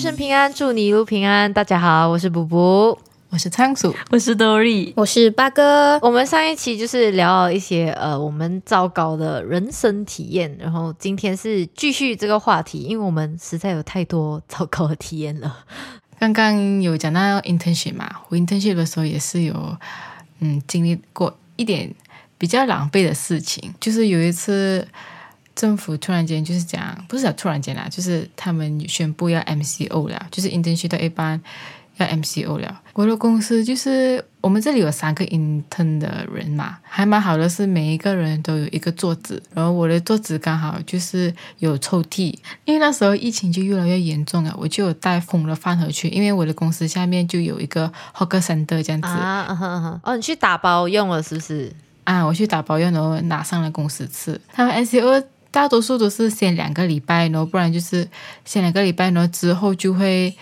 身平安，祝你一路平安。大家好，我是卜卜。我是仓鼠，我是 Dory，我是八哥。我们上一期就是聊了一些呃我们糟糕的人生体验，然后今天是继续这个话题，因为我们实在有太多糟糕的体验了。刚刚有讲到 internship 嘛，我 internship 的时候也是有嗯经历过一点比较狼狈的事情，就是有一次政府突然间就是讲，不是讲突然间啦，就是他们宣布要 MCO 了，就是 internship 的一般。要 MCO 了，我的公司就是我们这里有三个 intern 的人嘛，还蛮好的，是每一个人都有一个桌子，然后我的桌子刚好就是有抽屉，因为那时候疫情就越来越严重了，我就有带空的饭盒去，因为我的公司下面就有一个 hawker center 这样子啊，哦，你去打包用了是不是？啊，我去打包用，然后拿上了公司吃。他们 MCO 大多数都是先两个礼拜，然后不然就是先两个礼拜，然后之后就会。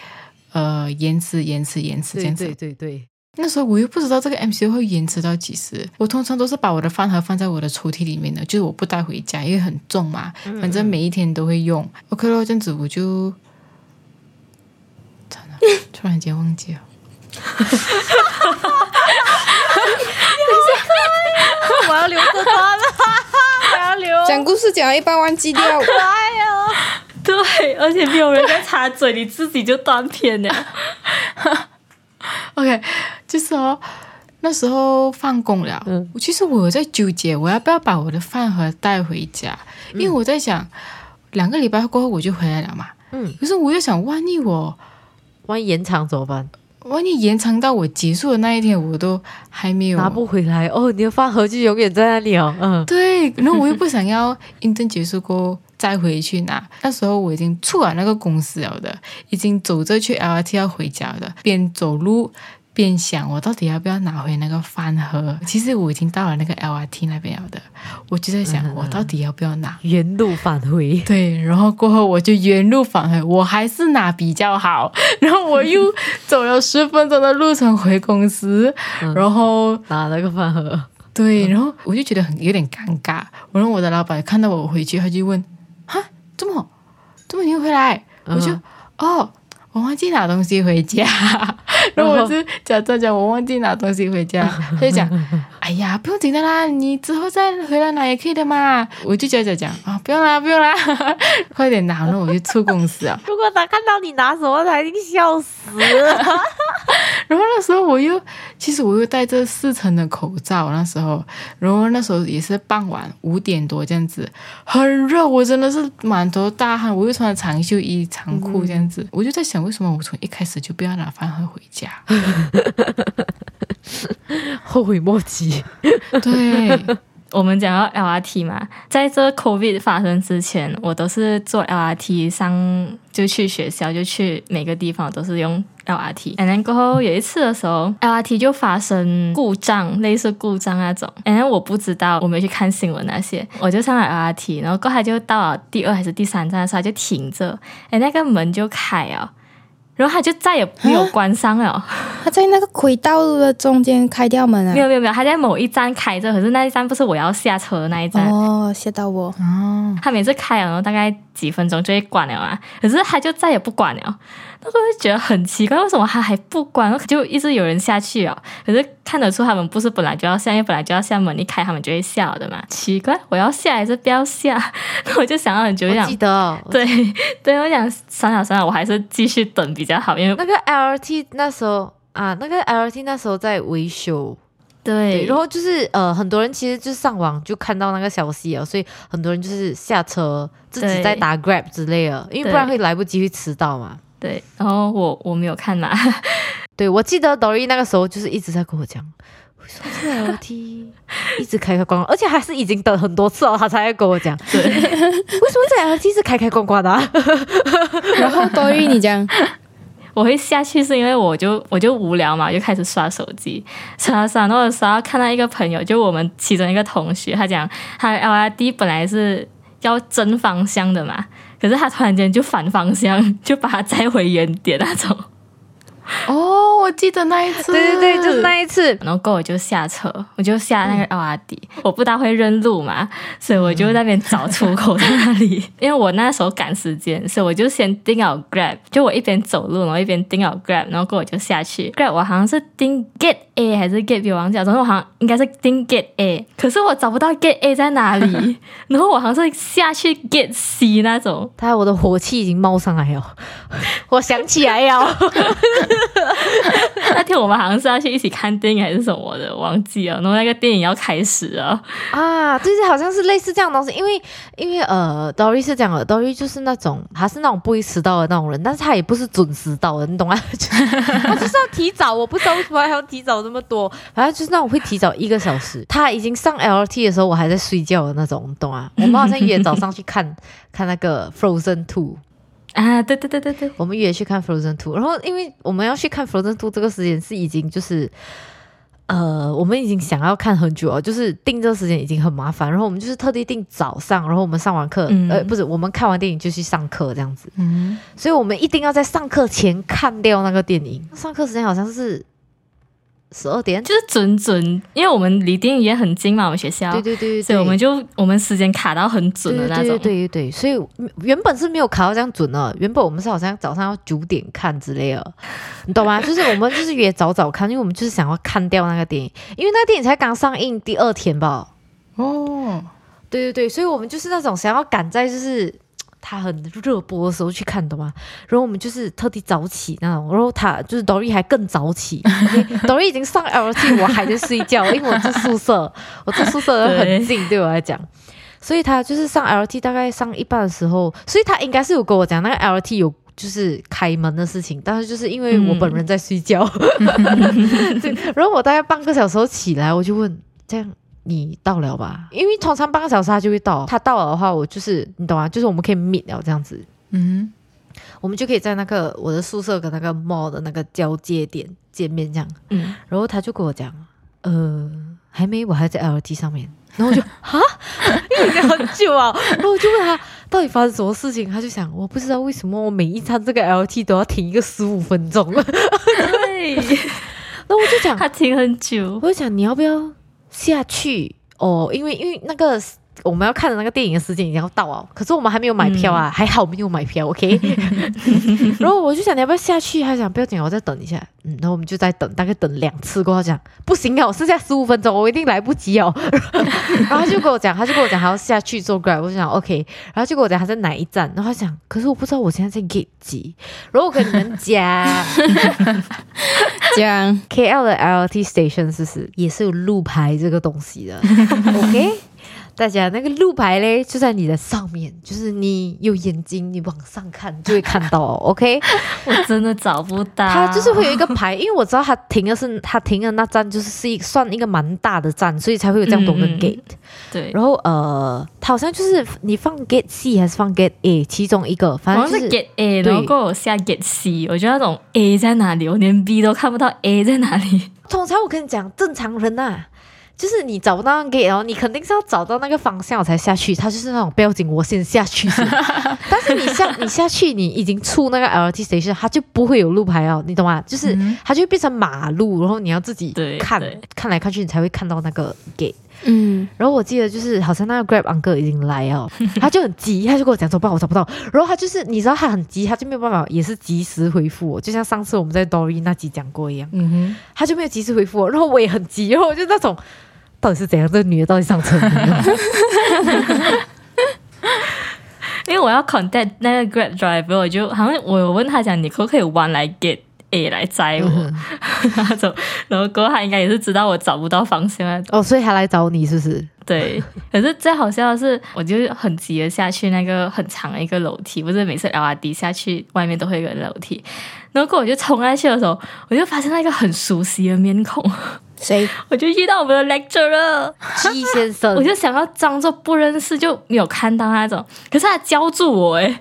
呃，延迟，延迟，延迟，这样子。对对对。那时候我又不知道这个 MC 会延迟到几时。我通常都是把我的饭盒放在我的抽屉里面的，就是我不带回家，因为很重嘛。反正每一天都会用。OK 了，这样子我就，突然间忘记了。我要留着它了。讲故事讲一半忘记掉。可爱哦。对，而且没有人在插嘴，你自己就断片了。OK，就是哦，那时候放工了，嗯，其实我有在纠结，我要不要把我的饭盒带回家，因为我在想，两个礼拜过后我就回来了嘛，嗯，可是我又想，万一我万一延长怎么办？万一延长到我结束的那一天，我都还没有拿不回来哦，你的饭盒就永远在那里哦，嗯，对，然后我又不想要印证结束过后。再回去拿，那时候我已经出了那个公司了的，已经走着去 LRT 要回家的，边走路边想，我到底要不要拿回那个饭盒？其实我已经到了那个 LRT 那边了的，我就在想，我到底要不要拿？原路返回。对，然后过后我就原路返回，我还是拿比较好。然后我又走了十分钟的路程回公司，然后拿了个饭盒。对，然后我就觉得很有点尴尬。然后我的老板看到我回去，他就问。哈，怎么，怎么你又回来？我就哦，我忘记拿东西回家，然后我就假装讲我忘记拿东西回家，他 就讲，哎呀，不用紧的啦，你之后再回来拿也可以的嘛。我就假假讲啊，不用啦，不用啦，快点拿，那我就出公司啊。如果他看到你拿什么，他一定笑死。然后那时候我又，其实我又戴着四层的口罩，那时候，然后那时候也是傍晚五点多这样子，很热，我真的是满头大汗，我又穿长袖衣长裤这样子，我就在想，为什么我从一开始就不要拿饭盒回家？后悔莫及。对。我们讲到 LRT 嘛，在这 COVID 发生之前，我都是坐 LRT 上，就去学校，就去每个地方都是用 LRT。然后过后有一次的时候，LRT 就发生故障，类似故障那种。然后我不知道，我没去看新闻那些，我就上了 LRT，然后过后就到了第二还是第三站的时候就停着，哎，那个门就开了。然后他就再也没有关上了。他在那个轨道的中间开掉门啊？没有没有没有，他在某一站开着，可是那一站不是我要下车的那一站哦，吓到我哦。他每次开了大概几分钟就会关了啊，可是他就再也不关了。那时候就觉得很奇怪，为什么他还不关？就一直有人下去啊。可是看得出他们不是本来就要下，因为本来就要下门一开，他们就会下的嘛。奇怪，我要下还是不要下？那我就想了很久，想记得对对，我想算了算了，我还是继续等比较好，因为那个 LRT 那时候啊，那个 LRT 那时候在维修，对，然后就是呃，很多人其实就上网就看到那个消息啊，所以很多人就是下车自己在打 Grab 之类的，因为不然会来不及会迟到嘛。对，然后我我没有看嘛，对我记得抖音那个时候就是一直在跟我讲，为什么这 LRT 一直开开关关，而且还是已经等很多次了，他才会跟我讲，对，为什么这 LRT 是开开关关的？然后抖音你讲，我会下去是因为我就我就无聊嘛，就开始刷手机，刷刷，然后刷看到一个朋友，就我们其中一个同学，他讲他 L R D 本来是要正方向的嘛。可是他突然间就反方向，就把他载回原点那种。哦，我记得那一次，对对对，就是那一次。然后过后我就下车，我就下那个奥阿迪、我不大会认路嘛，所以我就在那边找出口在那里。因为我那时候赶时间，所以我就先订好 Grab，就我一边走路，然后一边订好 Grab，然后过后我就下去 Grab，我好像是订 Get A 还是 Get 忘记了，总之我好像应该是订 Get A，可是我找不到 Get A 在哪里，然后我好像是下去 Get C 那种。他我的火气已经冒上来了，我想起来了。那天我们好像是要去一起看电影还是什么的，忘记了。然后那个电影要开始了，啊，就是，好像是类似这样的东西，因为因为呃，Dory 是这样的，Dory 就是那种他是那种不会迟到的那种人，但是他也不是准时到的，你懂吗？就是他就是要提早，我不知道为什么还要提早这么多，反正就是那种会提早一个小时。他已经上 LRT 的时候，我还在睡觉的那种，懂啊？我们好像约早上去看看那个 Frozen Two。啊，对对对对对，我们约去看 Frozen Two，然后因为我们要去看 Frozen Two 这个时间是已经就是。呃，我们已经想要看很久了，就是定这个时间已经很麻烦，然后我们就是特地定早上，然后我们上完课，嗯呃，不是，我们看完电影就去上课这样子，嗯，所以我们一定要在上课前看掉那个电影。上课时间好像是十二点，就是准准，因为我们离电影院很近嘛，我们学校，对对对对，所以我们就我们时间卡到很准的那种。对对对所以嗯原本是没有卡到这样准的，原本我们是好像早上要九点看之类的，你懂吗？就是我们就是约早早看，因为我们就是想要看掉那个电影，因为那个电影才刚上映第二天吧。哦，对对对，所以我们就是那种想要赶在就是。它很热播的时候去看，懂吗？然后我们就是特地早起那种，然后他就是 Dory 还更早起，Dory 已经上 LT，我还在睡觉，因为我住宿舍，我住宿舍很近，对我来讲，所以他就是上 LT 大概上一半的时候，所以他应该是有跟我讲那个 LT 有就是开门的事情，但是就是因为我本人在睡觉，对，然后我大概半个小时后起来，我就问这样。你到了吧？因为通常半个小时他就会到，他到了的话，我就是你懂啊？就是我们可以 meet 了这样子，嗯，我们就可以在那个我的宿舍跟那个 mall 的那个交接点见面这样。嗯，然后他就跟我讲，呃，还没，我还在 LT 上面。然后我就 哈，因为已经很久啊。然后我就问他到底发生什么事情，他就想我不知道为什么我每一餐这个 LT 都要停一个十五分钟。然对，后我就讲，他停很久。我就讲你要不要下去哦？因为因为那个我们要看的那个电影的时间已经要到了，可是我们还没有买票啊，还好没有买票，OK。然后我就想你要不要下去？他讲不要紧，我再等一下。嗯，然后我们就在等，大概等两次过后讲不行啊，我剩下十五分钟，我一定来不及哦。然后他就跟我讲，他就跟我讲还要下去坐 Grab，我就想 OK。然后就跟我讲他在哪一站，然后他讲可是我不知道我现在在 Gate 几，然后我跟你们讲。讲 KL 的 LRT station 是不是也是有路牌这个东西的？OK，大家那个路牌嘞就在你的上面，就是你有眼睛，你往上看就会看到。OK，我真的找不到。它就是会有一个牌，因为我知道它停的是它停的那站就是是一算一个蛮大的站，所以才会有这样多个 gate。对，然后呃，它好像就是你放 gate C 还是放 gate A 其中一个，反正就是是 get A，对然后我下 get C，我觉得那种 A 在哪里，我连 B 都看不到 A 在哪里。通常我跟你讲，正常人呐、就是你找不到那个 gate，然后你肯定是要找到那个方向才下去。他就是那种不要紧，我先下去先。但是你下你下去，你已经出那个 LRT station，它就不会有路牌哦，你懂吗？就是它就会变成马路，然后你要自己看看来看去，你才会看到那个 gate。嗯，然后我记得就是好像那个 Grab uncle 已经来哦，他就很急，他就跟我讲说：“爸，我找不到。然后他就是你知道他很急，他就没有办法，也是及时回复我，就像上次我们在 Dory 那集讲过一样。嗯哼他就没有及时回复我，然后我也很急，然后我就那种到底是怎样，这个女的到底上车没有？因为我要 contact 那个 Grab driver，我就好像我有问他讲，你可不可以弯来 get A 来载我那种，然后过后他应该也是知道我找不到方向。哦，所以他来找你是不是？对，可是最好笑的是，我就很急的下去那个很长的一个楼梯，不是每次 L R D 下去外面都会有个楼梯，然后我就冲下去的时候，我就发现那个很熟悉的面孔，谁？我就遇到我们的 lecturer，G 先生，我就想要装作不认识，就没有看到那种。可是他教住我，哎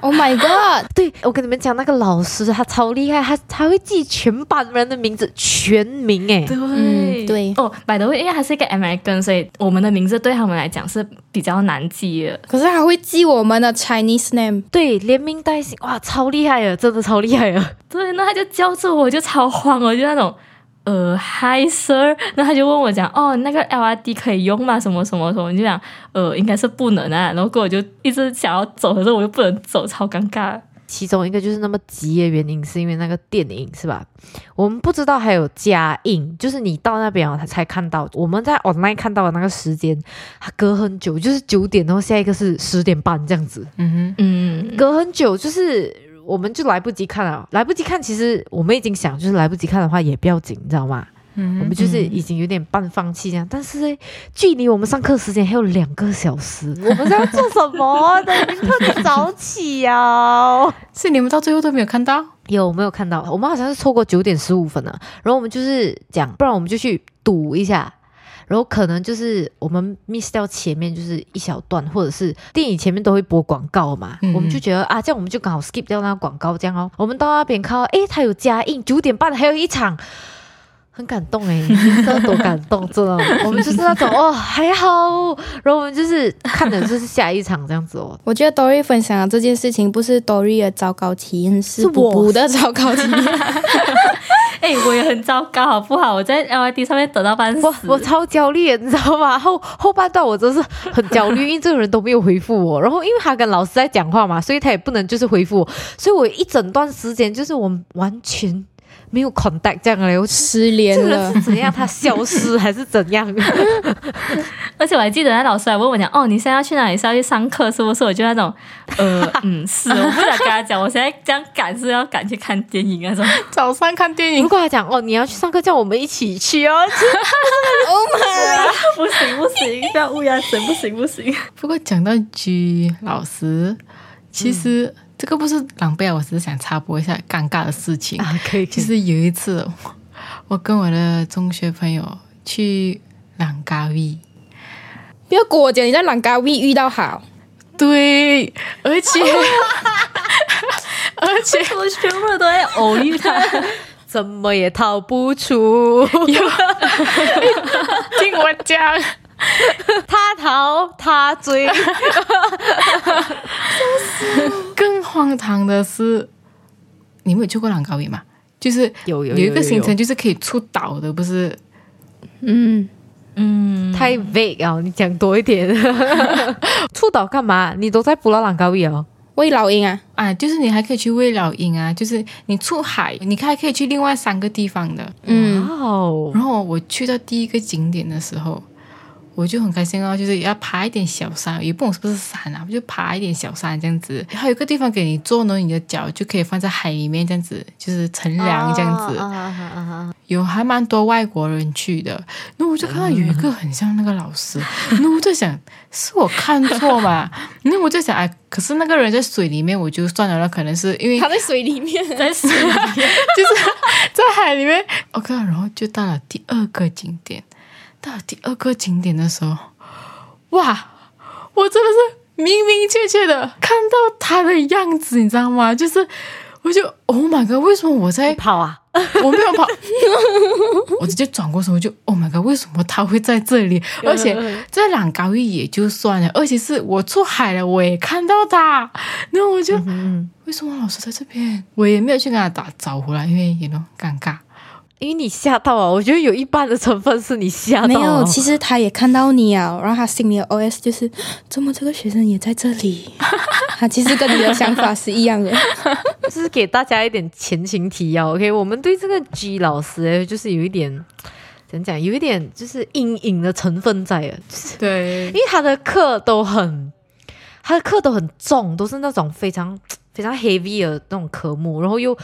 ，Oh my god！对我跟你们讲，那个老师他超厉害，他他会记全班人的名字全名哎，对，嗯对哦，by the way，因为他是一个 American，所以我们的名字对他们来讲是比较难记的。可是他会记我们的 Chinese name。对，连名带姓，哇，超厉害的，真的超厉害的。对，那他就教住我，我就超慌，我就那种。呃，Hi Sir，那他就问我讲，哦，那个 LRD 可以用吗？什么什么什么？你就讲，呃，应该是不能啊。然后过我就一直想要走，可是我又不能走，超尴尬。其中一个就是那么急的原因，是因为那个电影是吧？我们不知道还有加映，就是你到那边哦，他才看到。我们在 online 看到的那个时间，它隔很久，就是九点，然后下一个是十点半这样子，嗯哼嗯，隔很久，就是我们就来不及看了。来不及看，其实我们已经想，就是来不及看的话也不要紧，你知道吗？嗯，我们就是已经有点半放弃这样，但是呢，距离我们上课时间还有两个小时，我们是要做什么的？你特别早起呀、是你们到最后都没有看到？有没有看到？我们好像是错过九点十五分了，然后我们就是讲，不然我们就去赌一下，然后可能就是我们 miss 掉前面就是一小段，或者是电影前面都会播广告嘛，嗯我们就觉得啊，这样我们就刚好 skip 掉那个广告，这样哦。我们到那边看到，诶，它有加映，九点半还有一场。很感动哎，你知道多感动，真的。我们就是那种哦，还好，然后我们就是看的就是下一场这样子哦。我觉得 Dory 分享的这件事情不是 Dory 的糟糕体验，是是我的糟糕体验。哎、我也很糟糕，好不好？我在 LYD 上面等到半死。我我超焦虑，你知道吗？后后半段我真是很焦虑，因为这个人都没有回复我，然后因为他跟老师在讲话嘛，所以他也不能就是回复我，所以我一整段时间就是我完全没有 contact 这样嘞，我失联了是，怎样？他消失 还是怎样？而且我还记得那老师还问我讲，哦，你现在要去哪里？是要去上课是不是？我就那种，呃，嗯，是，我不想跟他讲，我现在这样赶是要赶去看电影那种。早上看电影如影，果他讲哦，你要去上课，叫我们一起去哦，不行不行，不要乌鸦嘴，不行不行。不过讲到 G 老师，其实这个不是狼狈啊，我只是想插播一下尴尬的事情。啊，可以，就是有一次，我跟我的中学朋友去朗嘎威，不要跟我讲你在朗嘎威遇到好，对，而且 而且我全部都在偶遇他，怎么也逃不出，听我讲，他逃他追，更荒唐的是，你们有去过朗嘎威吗？就是有有有一个行程，就是可以出岛的，不是？嗯，嗯，太 vague 啊！你讲多一点。出岛干嘛？你都在捕捞朗高威哦。喂老鹰啊，啊，就是你还可以去喂老鹰啊，就是你出海，你还可以去另外三个地方的。嗯，哇哦，然后我去到第一个景点的时候，我就很开心哦，就是要爬一点小山，也不懂是不是山啊，我就爬一点小山这样子。还有一个地方给你坐呢，你的脚就可以放在海里面这样子，就是乘凉这样子。有还蛮多外国人去的，那我就看到有一个很像那个老师，然后我就想是我看错嘛，那我就想哎，可是那个人在水里面，我就算了，那可能是因为他在水里面，在水里面，就是在海里面。OK，然后就到了第二个景点，到第二个景点的时候，哇，我真的是明明确确的看到他的样子，你知道吗？就是我就 Oh my god，为什么我在跑啊！我没有跑，我直接转过身，我就 Oh my god，为什么他会在这里？而且在朗高玉也就算了，而且是我出海了，我也看到他，然后我就、嗯，为什么老师在这边？我也没有去跟他打招呼啦，因为也都尴尬。因为你吓到啊，我觉得有一半的成分是你吓到。没有，其实他也看到你啊，然后他心里的 OS 就是，怎么这个学生也在这里？他其实跟你的想法是一样的。就是给大家一点前情提要。OK，我们对这个 G 老师就是有一点怎样讲，有一点就是阴影的成分在啊，就是对因，为他的课都很，他的课都很重，都是那种非常非常 heavy 的那种科目，然后又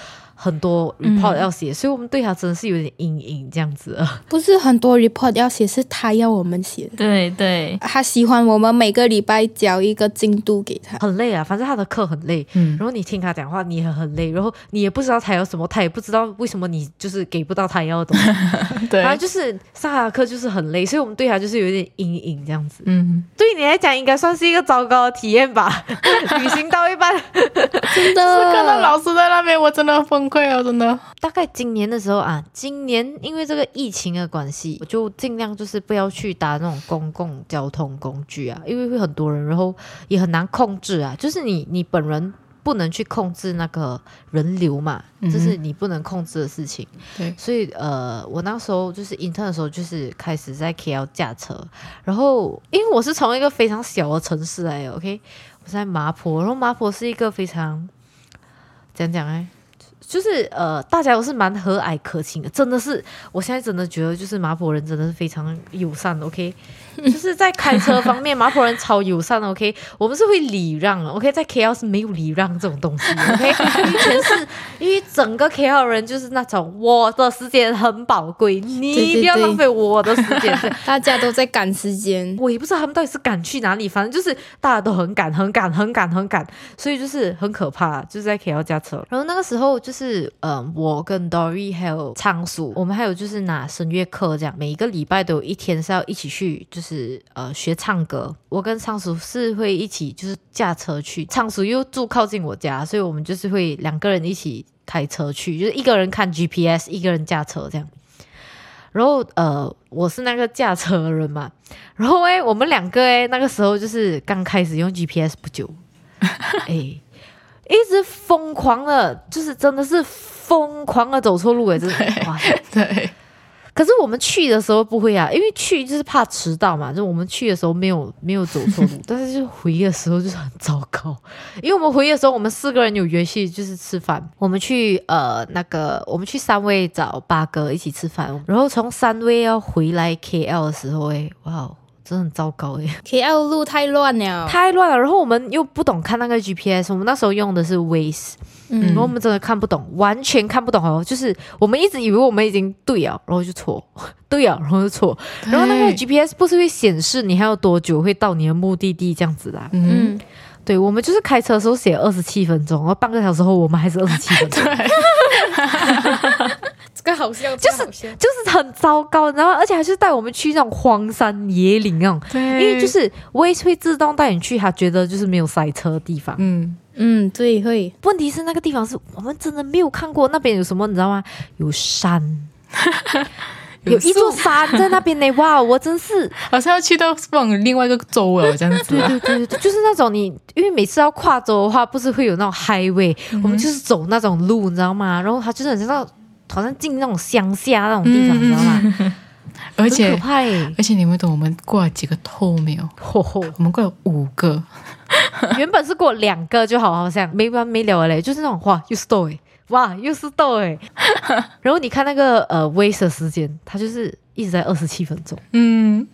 很多 report 要写，所以我们对他真的是有点阴影这样子。不是很多 report 要写，是他要我们写。对对，他喜欢我们每个礼拜交一个进度给他。很累啊，反正他的课很累，嗯然后你听他讲话，你也很累，然后你也不知道他要什么，他也不知道为什么你就是给不到他要的东西，对反正就是上他的课就是很累，所以我们对他就是有点阴影这样子。嗯，对你来讲，应该算是一个糟糕的体验吧？旅行到一半，真的，看到老师在那边，我真的崩溃啊，真的。大概今年的时候啊，今年因为这个疫情的关系，我就尽量就是不要去搭那种公共交通工具啊，因为会很多人，然后也很难控制啊。就是你你本人不能去控制那个人流嘛，这是你不能控制的事情。对所以呃，我那时候就是 intern 的时候，就是开始在 KL 驾车，然后因为我是从一个非常小的城市来的，OK，我在麻坡，然后麻坡是一个非常讲讲哎。就是呃，大家都是蛮和蔼可亲的，真的是，我现在真的觉得就是麻坡人真的是非常友善的，OK，就是在开车方面，麻坡人超友善的，OK，我们是会礼让的，OK，在 KL 是没有礼让这种东西，OK，因为全是因为整个 KL 人就是那种我的时间很宝贵，你不要浪费我的时间，对 大家都在赶时间。我也不知道他们到底是赶去哪里，反正就是大家都很赶、很赶、很赶、很赶，所以就是很可怕，就是在 KL 驾车。然后那个时候就是，嗯、我跟 Dory 还有仓鼠，我们还有就是拿声乐课，这样每一个礼拜都有一天是要一起去，就是呃学唱歌。我跟仓鼠是会一起就是驾车去，仓鼠又住靠近我家，所以我们就是会两个人一起开车去，就是一个人看 GPS，一个人驾车这样。然后呃，我是那个驾车的人嘛，然后诶，我们两个诶，那个时候就是刚开始用 GPS 不久，诶，一直疯狂的，就是真的是疯狂的走错路诶，真的。哇！对，可是我们去的时候不会啊，因为去就是怕迟到嘛，就我们去的时候没有没有走错路，但是就回的时候就是很糟糕，因为我们回的时候我们四个人有约去就是吃饭，我们去呃那个我们去三位找八哥一起吃饭，然后从三位要回来 KL 的时候，哎，哇哦，真的很糟糕诶。KL 路太乱了，太乱了，然后我们又不懂看那个 GPS，我们那时候用的是 Waze，嗯然后我们真的看不懂，完全看不懂哦。就是我们一直以为我们已经对了，然后就错，对了，然后就错。然后那个 GPS 不是会显示你还有多久会到你的目的地这样子的啊、嗯，嗯，对，我们就是开车的时候写二十七分钟，然后半个小时后我们还是二十七分钟，这个好笑，就是。就是很糟糕，你知道吗？而且还是带我们去那种荒山野岭那种，对，因为就是 Waze 会自动带你去，他觉得就是没有塞车的地方。嗯，嗯，对，会问题是那个地方是我们真的没有看过，那边有什么你知道吗？有山，有一座山在那边呢。哇，我真是，好像要去到往另外一个州了，这样子对啊。对对就是那种你，因为每次要跨州的话，不是会有那种 highway，、我们就是走那种路，你知道吗？然后它就是很像那种好像进那种乡下那种地方，你知道吗？而且！而且你们懂我们过了几个透没有？吼吼，我们过了五个，原本是过两个就好，好像没完没了的嘞，就是那种哇，又是豆哎，哇，又是豆哎。然后你看那个呃 Waze 时间，它就是一直在二十七分钟。嗯，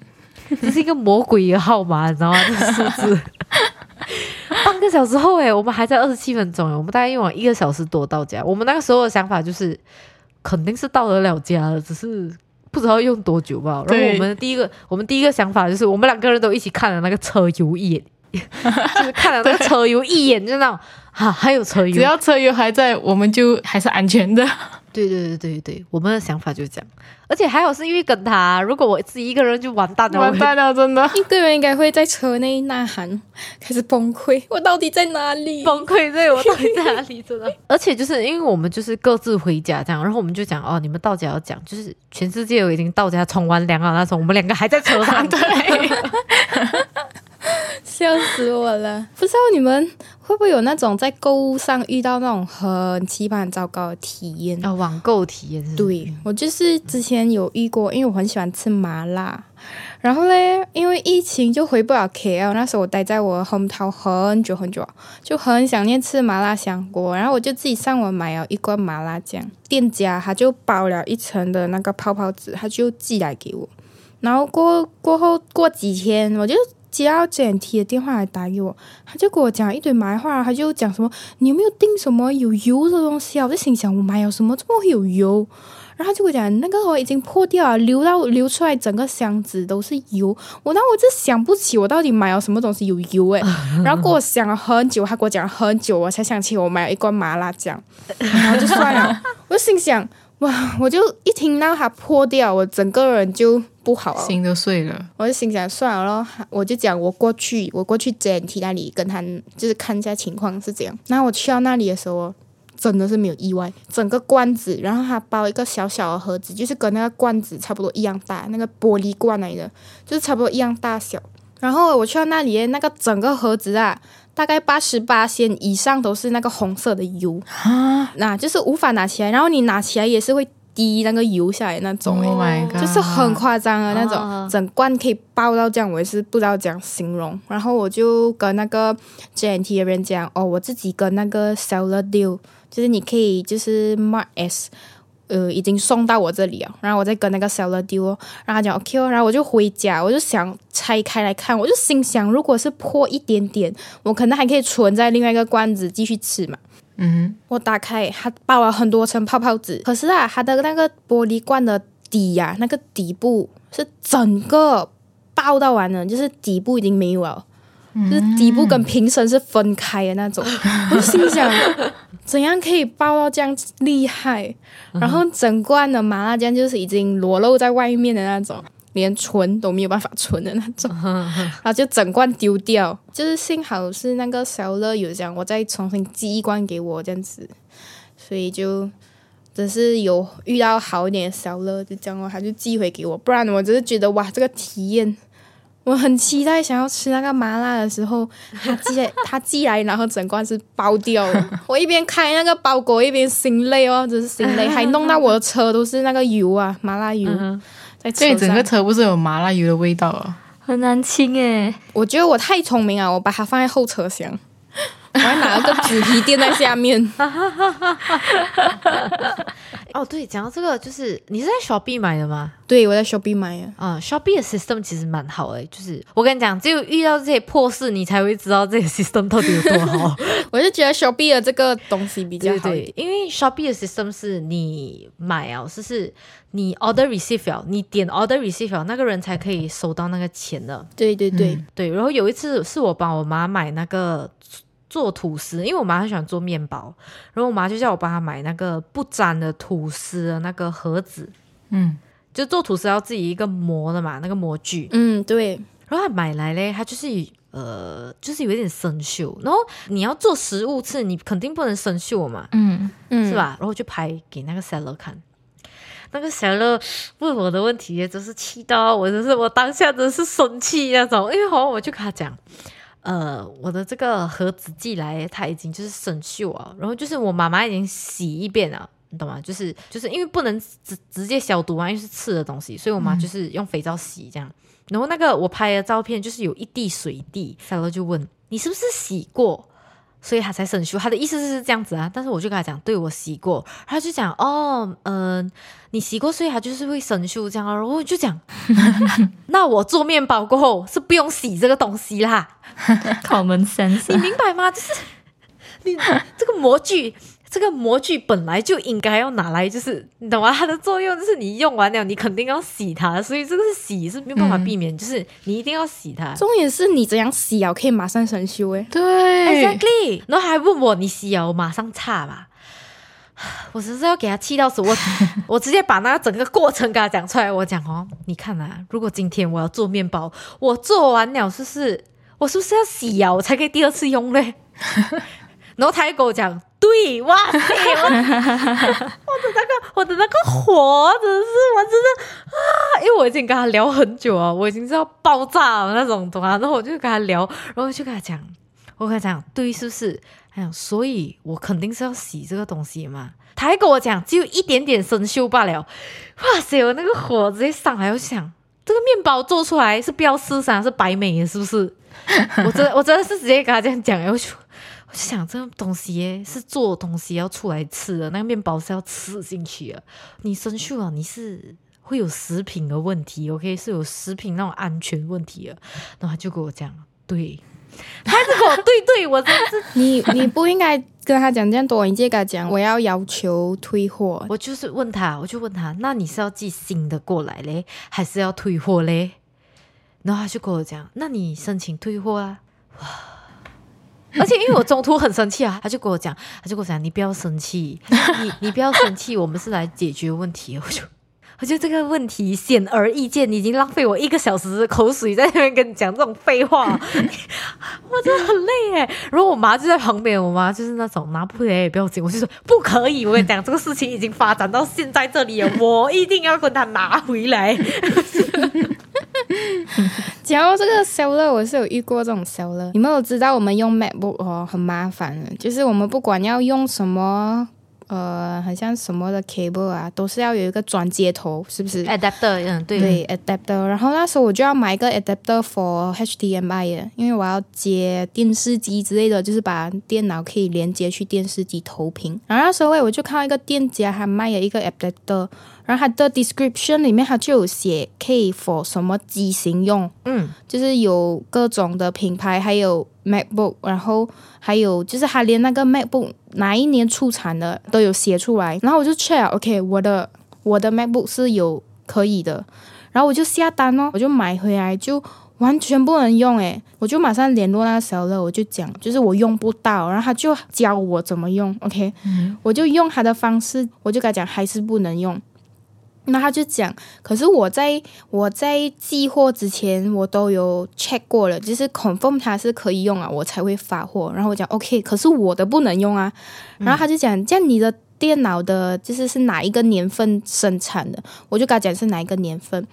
这是一个魔鬼的号码，你知道吗？这个数字。半个小时后，哎，我们还在二十七分钟，哎，我们大概用了一个小时多到家。我们那个时候的想法就是，肯定是到得了家了，只是不知道用多久吧。然后我们第一个，我们第一个想法就是，我们两个人都一起看了那个车油一眼，就是看了那个车油一眼，就那种啊，还有车油，只要车油还在，我们就还是安全的。对对对对对，我们的想法就是这样。而且还好是因为跟他，如果我自己一个人就完蛋了，完蛋了，真的。一个人应该会在车内呐喊，开始崩溃。我到底在哪里？崩溃，对我到底在哪里？真的，而且就是因为我们就是各自回家这样，然后我们就讲哦，你们到家要讲，就是全世界我已经到家冲完凉了那种，我们两个还在车上。对，笑死我了！不知道你们会不会有那种在购物上遇到那种很奇葩、很糟糕的体验？啊，网购体验对我就是之前有遇过，因为我很喜欢吃麻辣，然后嘞，因为疫情就回不了 KL，那时候我待在我 hometown 很久很久，就很想念吃麻辣香锅，然后我就自己上网买了一罐麻辣酱，店家他就包了一层的那个泡泡纸，他就寄来给我。然后过过后过几天，我就接到 JNT 的电话来打给我，他就跟我讲一堆马来话，他就讲什么你有没有订什么有油的东西啊？我就心想我买有什么这么会有油？然后他就跟我讲那个我已经破掉了，流到流出来整个箱子都是油。我那我就想不起我到底买了什么东西有油诶。然后给我想了很久，他给我讲了很久，我才想起我买了一罐麻辣酱，然后就算了。我就心想哇，我就一听到它破掉，我整个人就不好了。心都碎了。我就心想算了咯，我就讲我过去，我过去 JNT 那里跟他就是看一下情况是怎样。然后我去到那里的时候，真的是没有意外，整个罐子，然后它包一个小小的盒子，就是跟那个罐子差不多一样大，那个玻璃罐来的，就是差不多一样大小。然后我去到那里，那个整个盒子啊，大概八十八仙以上都是那个红色的油啊那就是无法拿起来，然后你拿起来也是会滴那个油下来那种、欸，！Oh！就是很夸张的那种，啊整罐可以爆到这样，我也是不知道怎样形容。然后我就跟那个 JNT 的人讲，哦，我自己跟那个 seller deal，就是你可以就是 Mark S。呃，已经送到我这里了，然后我再跟那个 seller deal，哦然后他讲 OK，哦然后我就回家，我就想拆开来看，我就心想，如果是破一点点，我可能还可以存在另外一个罐子继续吃嘛。嗯我打开，它包了很多层泡泡纸，可是啊，它的那个玻璃罐的底呀、那个底部是整个爆到完了，就是底部已经没有了，就是底部跟瓶身是分开的那种。我心想，怎样可以爆到这样厉害？然后整罐的麻辣酱就是已经裸露在外面的那种。连存都没有办法存的那种，然后就整罐丢掉。就是幸好是那个小乐有讲，我再重新寄一罐给我这样子，所以就只是有遇到好一点的小乐，就这样哦，他就寄回给我。不然我只是觉得哇，这个体验我很期待，想要吃那个麻辣的时候，他寄来 他寄来，然后整罐是包掉了。我一边开那个包裹，一边心累哦，只是心累，还弄到我的车都是那个油啊，麻辣油。嗯这里整个，车不是有麻辣油的味道啊？很难清诶。我觉得我太聪明了，我把它放在后车厢，我还拿了个纸皮垫在下面。哦，对，讲到这个，就是你是在 Shopee 买的吗？对，我在 Shopee 买的。啊、s h o p e e 的 system 其实蛮好的，就是我跟你讲，只有遇到这些破事，你才会知道这个 system 到底有多好。我就觉得 Shopee 的这个东西比较好一点。对，因为 Shopee 的 system 是你买啊，就是你 order receive 了，你点 order receive 了，那个人才可以收到那个钱的。对对对，对，然后有一次是我帮我妈买那个做吐司，因为我妈很喜欢做面包，然后我妈就叫我帮她买那个不粘的吐司的那个盒子，嗯，就做吐司要自己一个模的嘛，那个模具。嗯，对，然后她买来嘞，它就是呃，就是有一点生锈。然后你要做食物吃，你肯定不能生锈嘛，嗯，嗯，是？吧？然后就拍给那个 seller 看。那个 seller 问我的问题，真是气到我，真是我当下真是生气那种。因为好像我就跟他讲，呃，我的这个盒子寄来，它已经就是生锈啊，然后就是我妈妈已经洗一遍了。你懂吗？就是就是因为不能直直接消毒啊，因为是吃的东西，所以我妈就是用肥皂洗这样。然后那个我拍的照片就是有一地水滴，seller 就问你是不是洗过？所以他才生锈。他的意思是这样子啊，但是我就跟他讲，对我洗过，他就讲哦，嗯、你洗过，所以他就是会生锈这样啊。然后我就讲，那我做面包过后是不用洗这个东西啦，common sense 你明白吗？就是 你这个模具。这个模具本来就应该要拿来，就是你懂吗？它的作用就是你用完了，你肯定要洗它，所以这个是洗是没有办法避免，就是你一定要洗它。重点是你怎样洗啊，可以马上生锈诶。对 Exactly，然后还问我你洗啊，我马上擦吧。我真是要给他气到死，我 我直接把那整个过程给他讲出来。我讲哦，你看啊，如果今天我要做面包，我做完了是不是我是不是要洗啊，我才可以第二次用嘞？然后他还跟我讲，对，哇塞，我我的那个我的那个火真的是我真的啊，因为我已经跟他聊很久啊，我已经知道爆炸了那种，懂吗？然后我就跟他聊，然后我就跟他讲。我跟他讲，对，是不是？他讲，所以我肯定是要洗这个东西嘛。他还跟我讲，只有一点点生锈罢了。哇塞，我那个火直接上来，我想，这个面包做出来是不要吃啥，是白美的，是不是？我真我真的是直接跟他这样讲，我就我就想，这个东西耶是做东西要出来吃的，那个面包是要吃进去的。你生锈了，你是会有食品的问题，OK，是有食品那种安全问题的。然后他就跟我讲，对，他就跟我对对，我真是，你你不应该跟他讲这样多，你直接跟他讲我要要求退货。我就是问他，我就问他，那你是要寄新的过来嘞，还是要退货嘞？然后他就跟我讲，那你申请退货啊，哇！而且因为我中途很生气啊，他就跟我讲，他就跟我讲，你不要生气，你你不要生气，我们是来解决问题。我就我觉得这个问题显而易见，你已经浪费我一个小时口水在那边跟你讲这种废话，我真的很累哎。然后我妈就在旁边，我妈就是那种拿不回来也不要紧，我就说不可以，我跟你讲，这个事情已经发展到现在这里了，我一定要跟他拿回来。讲到这个 seller，，我是有遇过这种 seller。你们有知道我们用 MacBook 哦很麻烦的，就是我们不管要用什么，呃，好像什么的 cable 啊，都是要有一个转接头，是不是？adapter，嗯，对，对 adapter，然后那时候我就要买一个 adapter for HDMI 的，因为我要接电视机之类的，就是把电脑可以连接去电视机投屏。然后那时候我就看到一个店家他卖了一个 adapter，然后它的 description 里面它就有写可以 for 什么机型用，嗯，就是有各种的品牌，还有 MacBook，然后还有就是它连那个 MacBook 哪一年出产的都有写出来。然后我就 check，OK，、我的我的 MacBook 是有可以的，然后我就下单哦，我就买回来就完全不能用诶，我就马上联络那个小乐，我就讲，就是我用不到，然后他就教我怎么用，OK，、我就用他的方式，我就跟他讲还是不能用。那他就讲，可是我在我在寄货之前，我都有 check 过了，就是 confirm 它是可以用啊，我才会发货。然后我讲 OK，可是我的不能用啊。然后他就讲，这样你的电脑的就是是哪一个年份生产的？我就跟他讲是哪一个年份。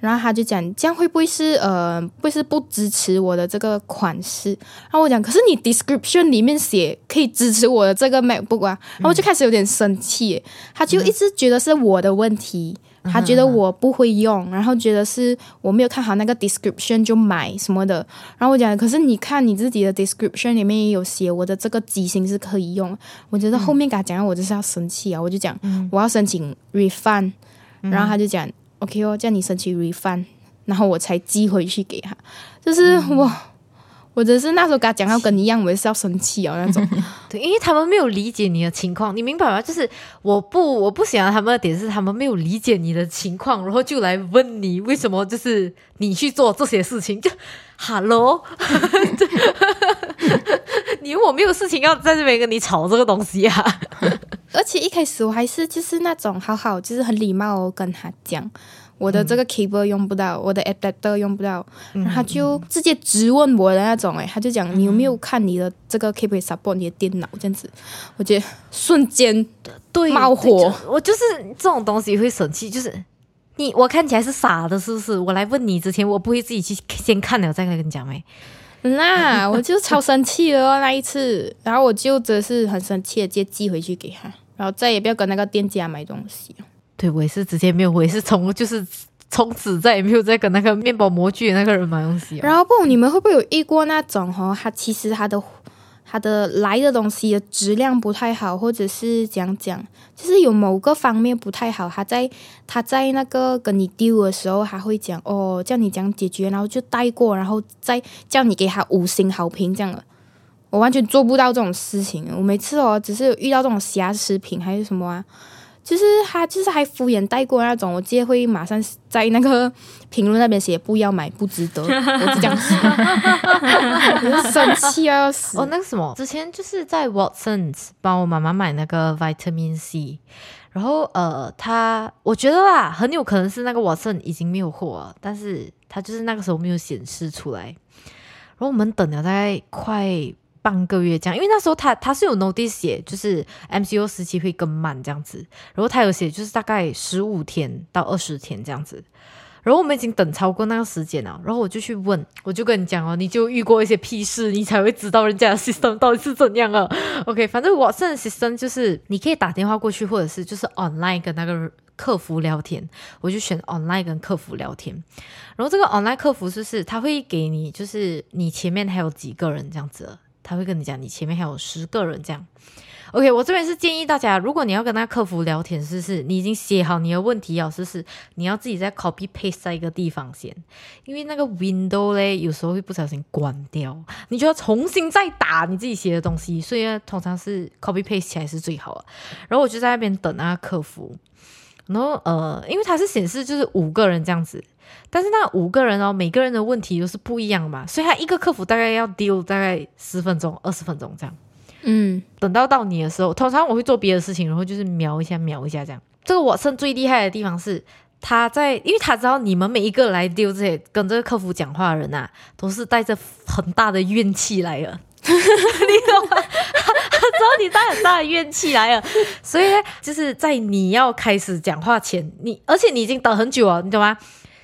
然后他就讲，这样会不会是呃，会不会是不支持我的这个款式？然后我讲，可是你 description 里面写可以支持我的这个 MacBook 啊，然后我就开始有点生气，他就一直觉得是我的问题。他觉得我不会用，然后觉得是我没有看好那个 description 就买什么的。然后我讲，可是你看你自己的 description 里面也有写我的这个机型是可以用。我觉得后面给他讲，我就是要生气啊！我就讲我要申请 refund，然后他就讲 OK 哦，叫你申请 refund，然后我才寄回去给他。就是我，我只是那时候跟他讲要跟你一样，我也是要生气哦那种。对，因为他们没有理解你的情况，你明白吗？就是我不我不喜欢他们的点是他们没有理解你的情况，然后就来问你为什么就是你去做这些事情，就 Hello，你我没有事情要在这边跟你吵这个东西啊。而且一开始我还是就是那种好好，就是很礼貌哦，跟他讲我的这个 cable 用不到，我的 adapter 用不到，然后他就直接质问我的那种，诶，他就讲你有没有看你的这个 cable support 你的电脑这样子，我觉得瞬间对，冒火。我就是这种东西会生气，就是你我看起来是傻的，是不是？我来问你之前，我不会自己去先看了再跟你讲没？那我就超生气了哦那一次，然后我就真是很生气的，直接寄回去给他，然后再也不要跟那个店家买东西。对我也是直接没有，我也是从就是从此再也没有再跟那个面包模具的那个人买东西哦。然后不，你们会不会有遇过那种哦？他其实他的他的来的东西的质量不太好，或者是讲讲，就是有某个方面不太好，他在他在那个跟你丢的时候，他会讲哦，叫你讲解决，然后就带过，然后再叫你给他五星好评这样的。我完全做不到这种事情，我每次哦，只是遇到这种瑕疵品还是什么啊，就是他就是还敷衍带过那种，我直接会马上在那个评论那边写不要买，不值得，我是这样子，我就生气啊要死。哦，那个什么，之前就是在 Watsons 帮我妈妈买那个 Vitamin C，然后呃，他我觉得啦，很有可能是那个 Watson 已经没有货了，但是他就是那个时候没有显示出来，然后我们等了大概快半个月这样，因为那时候他他是有 notice 写，就是 MCO 时期会更慢这样子，然后他有写就是大概十五天到二十天这样子。然后我们已经等超过那个时间了，然后我就去问，我就跟你讲哦，你就遇过一些屁事，你才会知道人家的 system 到底是怎样啊。OK，反正我现在 system 就是你可以打电话过去，或者是就是 online 跟那个客服聊天，我就选 online 跟客服聊天。然后这个 online 客服就是他会给你，就是你前面还有几个人这样子他会跟你讲，你前面还有十个人这样。OK，我这边是建议大家，如果你要跟那客服聊天，是不是你已经写好你的问题要是是你要自己再 copy paste 在一个地方先，因为那个 window 嘞有时候会不小心关掉，你就要重新再打你自己写的东西，所以通常是 copy paste 起来是最好的。然后我就在那边等那个客服，然后呃，因为它是显示就是五个人这样子。但是那五个人哦，每个人的问题都是不一样嘛，所以他一个客服大概要丢大概十分钟、二十分钟这样。嗯，等到到你的时候，通常我会做别的事情，然后就是瞄一下、瞄一下这样。这个我胜最厉害的地方是，他在，因为他知道你们每一个来丢这些跟这个客服讲话的人啊，都是带着很大的怨气来的，你懂吗？他知道你带很大的怨气来了，所以呢，就是在你要开始讲话前，你而且你已经等很久了，你懂吗？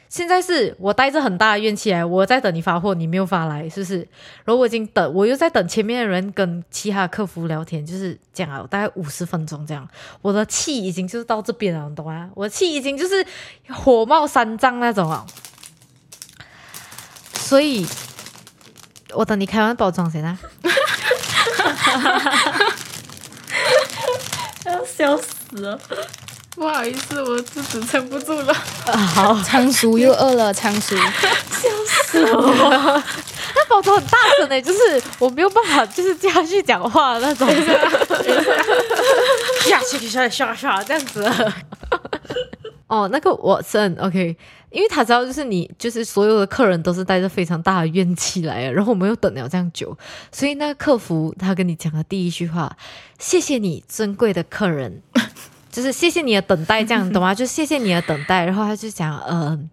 现在是我带着很大的怨气来，我在等你发货，你没有发来，是不是？然后我已经等，我又在等前面的人跟其他客服聊天，就是讲了大概五十分钟这样，我的气已经就是到这边了，你懂吗？我的气已经就是火冒三丈那种啊，所以我等你开完包装先啊。要笑死了。不好意思，我自己撑不住了。啊好，仓鼠又饿了，仓鼠。那包装很大声的，就是我没有办法，就是这样去讲话的那种，下去下下下这样子。哦，那个我真 OK，因为他知道就是你就是所有的客人都是带着非常大的怨气来的，然后我们又等了这样久，所以那个客服他跟你讲的第一句话，谢谢你尊贵的客人，就是谢谢你的等待，这样懂吗？就谢谢你的等待，然后他就讲，嗯、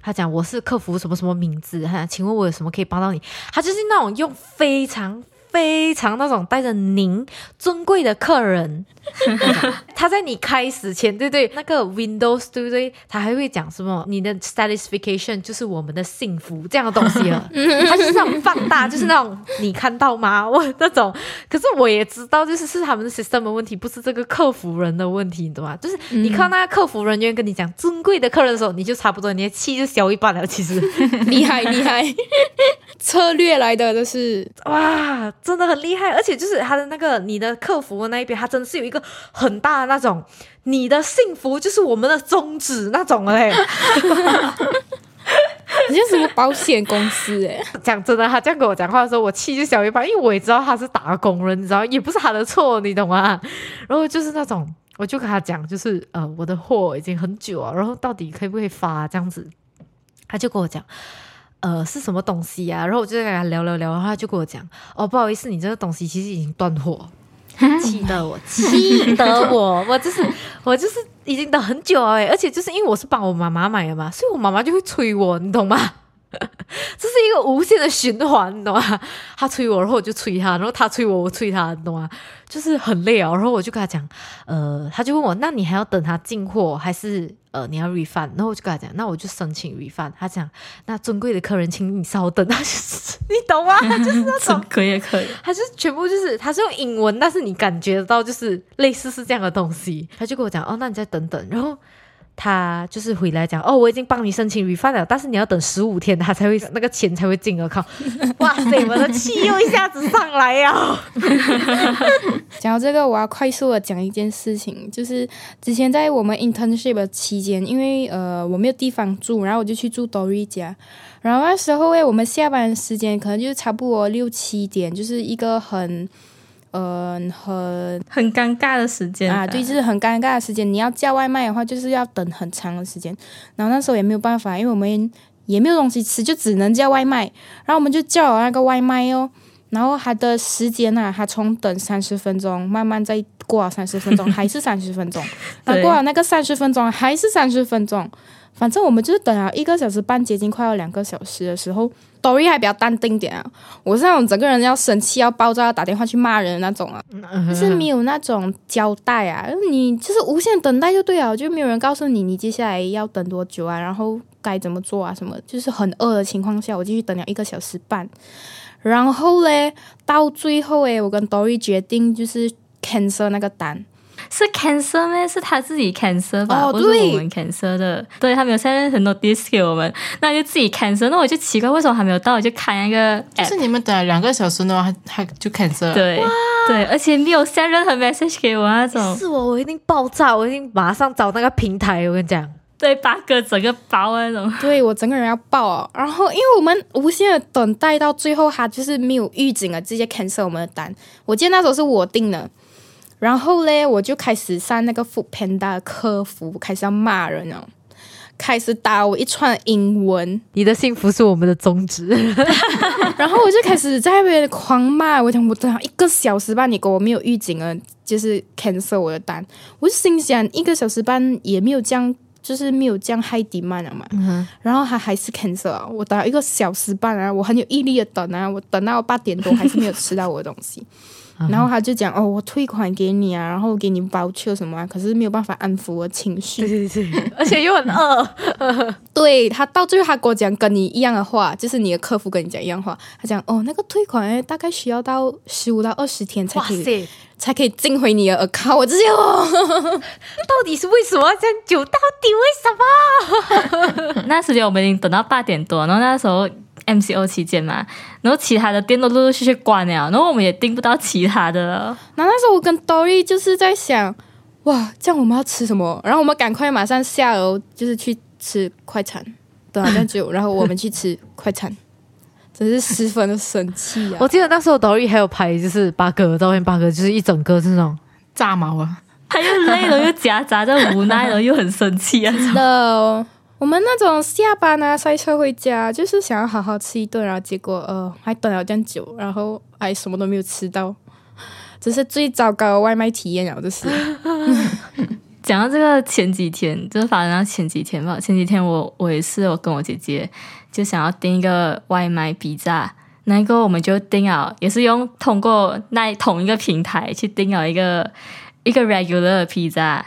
他讲我是客服什么什么名字，哈，请问我有什么可以帮到你？他就是那种用非常非常那种带着您尊贵的客人，他在你开始前，对对，那个 Windows 对不对？他还会讲什么？你的 satisfaction 就是我们的幸福这样的东西了。他就是那种放大，就是那种你看到吗？我那种，可是我也知道，就是是他们的 system 的问题，不是这个客服人的问题，你懂吗？就是你看到那个客服人员跟你讲尊贵的客人的时候，你就差不多，你的气就消一半了。其实，厉害厉害，策略来的就是哇，真的很厉害，而且就是他的那个你的客服的那一边，他真的是有一个很大的那种，你的幸福就是我们的宗旨那种嘞。你像什么保险公司哎、讲真的，他这样跟我讲话的时候，我气就小一半，因为我也知道他是打工人，你知道，也不是他的错，你懂吗？然后就是那种，我就跟他讲，就是呃，我的货已经很久了，然后到底可以不可以发这样子？他就跟我讲。呃，是什么东西啊？然后我就跟他聊聊聊，然后他就跟我讲，哦，不好意思，你这个东西其实已经断货，气得我，气得我，我就是我就是已经等很久了哎，而且就是因为我是帮我妈妈买的嘛，所以我妈妈就会催我，你懂吗？这是一个无限的循环，你懂吗？他催我，然后我就催他，然后他催我，我催他，你懂吗？就是很累啊。然后我就跟他讲，呃，他就问我，那你还要等他进货，还是呃你要 refund？然后我就跟他讲，那我就申请 refund。他讲，那尊贵的客人，请你稍等。他就是 你懂吗？他就是那种可以可以，他就是全部就是，他是用英文，但是你感觉得到就是类似是这样的东西。他就跟我讲，哦，那你再等等，然后。他就是回来讲哦，我已经帮你申请 refund 了，但是你要等十五天，他才会那个钱才会进我靠。哇塞，我的气又一下子上来呀！讲到这个，我要快速的讲一件事情，就是之前在我们 internship 的期间，因为呃我没有地方住，然后我就去住 Dory 家，然后那时候诶，我们下班时间可能就是差不多六七点，就是一个很呃很很尴尬的时间啊，对，就是很尴尬的时间。你要叫外卖的话，就是要等很长的时间。然后那时候也没有办法，因为我们也没有东西吃，就只能叫外卖。然后我们就叫了那个外卖哦。然后它的时间啊，它从等三十分钟，慢慢再过了三十分钟，还是三十分钟。然后过了那个三十分钟，还是三十分钟。反正我们就是等了一个小时半，接近快要两个小时的时候，Dory 还比较淡定点啊。我是那种整个人要生气、要爆炸、要打电话去骂人的那种啊。就是没有那种交代啊，你就是无限等待就对了，就没有人告诉你你接下来要等多久啊，然后该怎么做啊什么，就是很饿的情况下，我继续等了一个小时半，然后嘞，到最后诶，我跟 Dory 决定就是 cancel 那个单。是 cancer 吗？是他自己 cancer 吧？哦不是对我们 cancer 的。对他没有 send 很多 disk 给我们，那就自己 cancer。那我就奇怪，为什么还没有到？我就开那个就是你们等了两个小时呢，还还就 cancer？了。对对，而且没有 send 任何 message 给我那种。是我，我一定爆炸，我一定马上找那个平台。我跟你讲，对，八个整个包那种。对我整个人要爆哦。然后因为我们无限的等待到最后，他就是没有预警啊直接 cancel 我们的单。我记得那时候是我订的，然后嘞我就开始上那个 Food Panda 的客服，开始要骂人哦，开始打我一串英文，你的幸福是我们的宗旨。然后我就开始在那边狂骂，我讲我等了一个小时半，你给我没有预警了，就是 cancel 我的单，我就心想一个小时半也没有这样，就是没有这样 high demand 了嘛。然后他还是 cancel 啊，我等了一个小时半啊，我很有毅力的等啊，我等到八点多还是没有吃到我的东西。然后他就讲哦，我退款给你啊，然后给你包车什么啊，可是没有办法安抚我情绪。对对对，而且又很饿。对他到最后他跟我讲跟你一样的话，就是你的客服跟你讲一样话，他讲哦那个退款诶大概需要到十五到二十天才可以，才可以进回你的 account，我直接哦，到底是为什么要这样久？到底为什么？那时间我们已经等到八点多，然后那时候 MCO 期间嘛，然后其他的店都陆陆续续关了，然后我们也订不到其他的了。然后那时候我跟 Dory 就是在想，哇，这样我们要吃什么？然后我们赶快马上下楼，就是去吃快餐，等好像久，然后我们去吃快餐，真是十分的生气啊！我记得那时候抖音还有拍，就是八哥的照片，八哥就是一整个这种。炸毛啊！他又累了，又夹杂着无奈了，又很生气啊！真的，我们那种下班啊塞车回家，就是想要好好吃一顿，然后结果呃还等了这样久，然后还什么都没有吃到，这是最糟糕的外卖体验了，就是。讲到这个前几天，就是反正前几天吧。前几天我我也是，我跟我姐姐就想要订一个外卖披萨，那个我们就订了，也是用通过那同一个平台去订了一个一个 regular 披萨，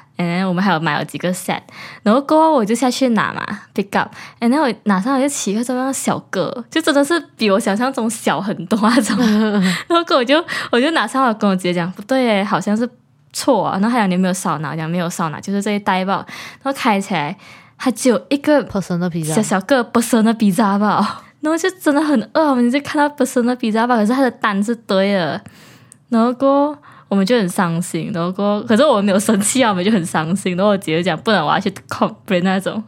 我们还有买了几个 set，然后过后我就下去拿嘛 pick up，然后我拿上来就起一个这样小个，就真的是比我想象中小很多那种，然后过后我就我就拿上来跟我姐姐讲，不对耶，好像是。错啊，然后还有你没有少拿，讲没有少拿，就是这一袋吧。然后开起来，它只有一个 personal pizza 小小个 personal pizza 吧，然后就真的很饿，我们就看到 personal pizza 吧，可是它的单是对的，然后过后我们就很伤心，然后过可是我没有生气啊，我们就很伤心。然后我姐就讲不然，我要去 complain 那种。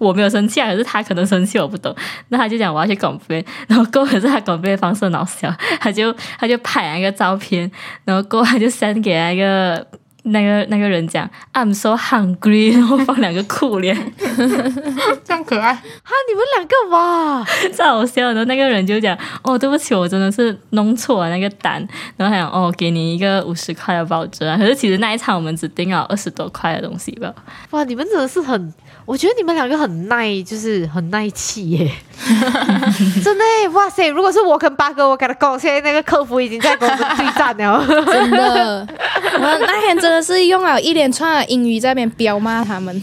我没有生气啊，可是他可能生气，我不懂。那他就讲我要去 complain，然后过可是他 complain 的方式很好笑，他就他就拍那个照片，然后过他就 send 给那个那个那个人讲 I'm so hungry，然后放两个酷脸，这样可爱。哈，你们两个哇，超好笑。然后那个人就讲哦，对不起，我真的是弄错了那个单。然后他讲哦，给你一个五十块的保证啊。可是其实那一场我们只订了二十多块的东西吧。哇，你们真的是很，我觉得你们两个很耐，就是很耐气耶，真的耶，哇塞！如果是我跟八哥，我跟他讲，现在那个客服已经在跟我们对战了。真的，我那天真的是用了一连串的英语在那边彪骂他们。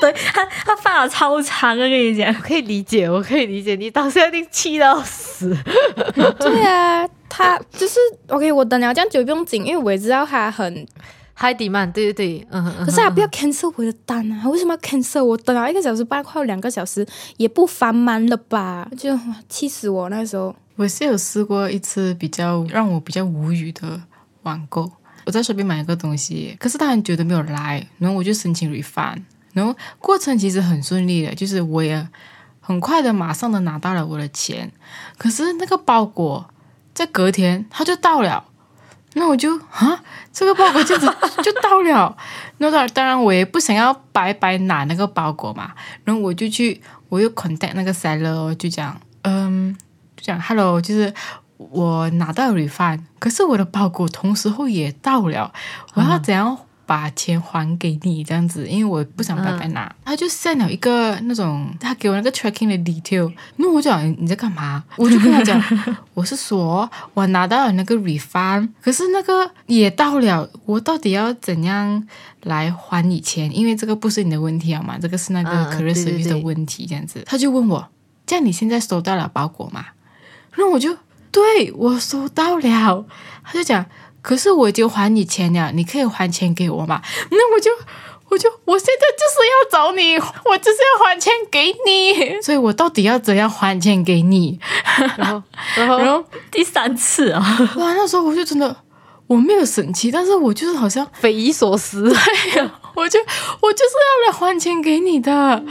对他他发了超长，的跟你讲。可以理解，我可以理解，你当时一定气到死。对啊，他就是 OK，我等了这样久不用紧，因为我也知道他很，High demand，对对对，嗯嗯。可是他不要 cancel 我的单啊，为什么要 cancel？我等了一个小时半，快要两个小时，也不繁忙了吧？就哇气死我那时候。我是有试过一次比较让我比较无语的网购，我在手边买一个东西，可是他很久都没有来，然后我就申请 refund，然后过程其实很顺利的，就是我也很快的马上的拿到了我的钱，可是那个包裹在隔天它就到了。那我就啊，这个包裹这样子就到了，那当然当然我也不想要白白拿那个包裹嘛，然后我就去，我又 contact 那个 seller，哦就讲，嗯，就讲 hello，就是我拿到 refund，可是我的包裹同时候也到了，我要怎样把钱还给你这样子？因为我不想白白拿。他就 send 了一个那种，他给我那个 tracking 的 detail，那我就讲你在干嘛？我就跟他讲，我是说我拿到了那个 refund，可是那个也到了，我到底要怎样来还你钱？因为这个不是你的问题好吗？这个是那个嗯嗯 career 对对 service 的问题，这样子。他就问我，这样你现在收到了包裹吗？然后我就对我收到了，他就讲，可是我已经还你钱了，你可以还钱给我嘛？那我就。我就我现在就是要找你，我就是要还钱给你，所以我到底要怎样还钱给你？然后 然后然后第三次啊，哇，那时候我就真的我没有生气，但是我就是好像匪夷所思。我就我就是要来还钱给你的。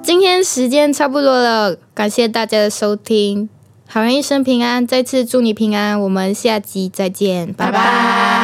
今天时间差不多了，感谢大家的收听，好人一生平安，再次祝你平安，我们下集再见，拜拜。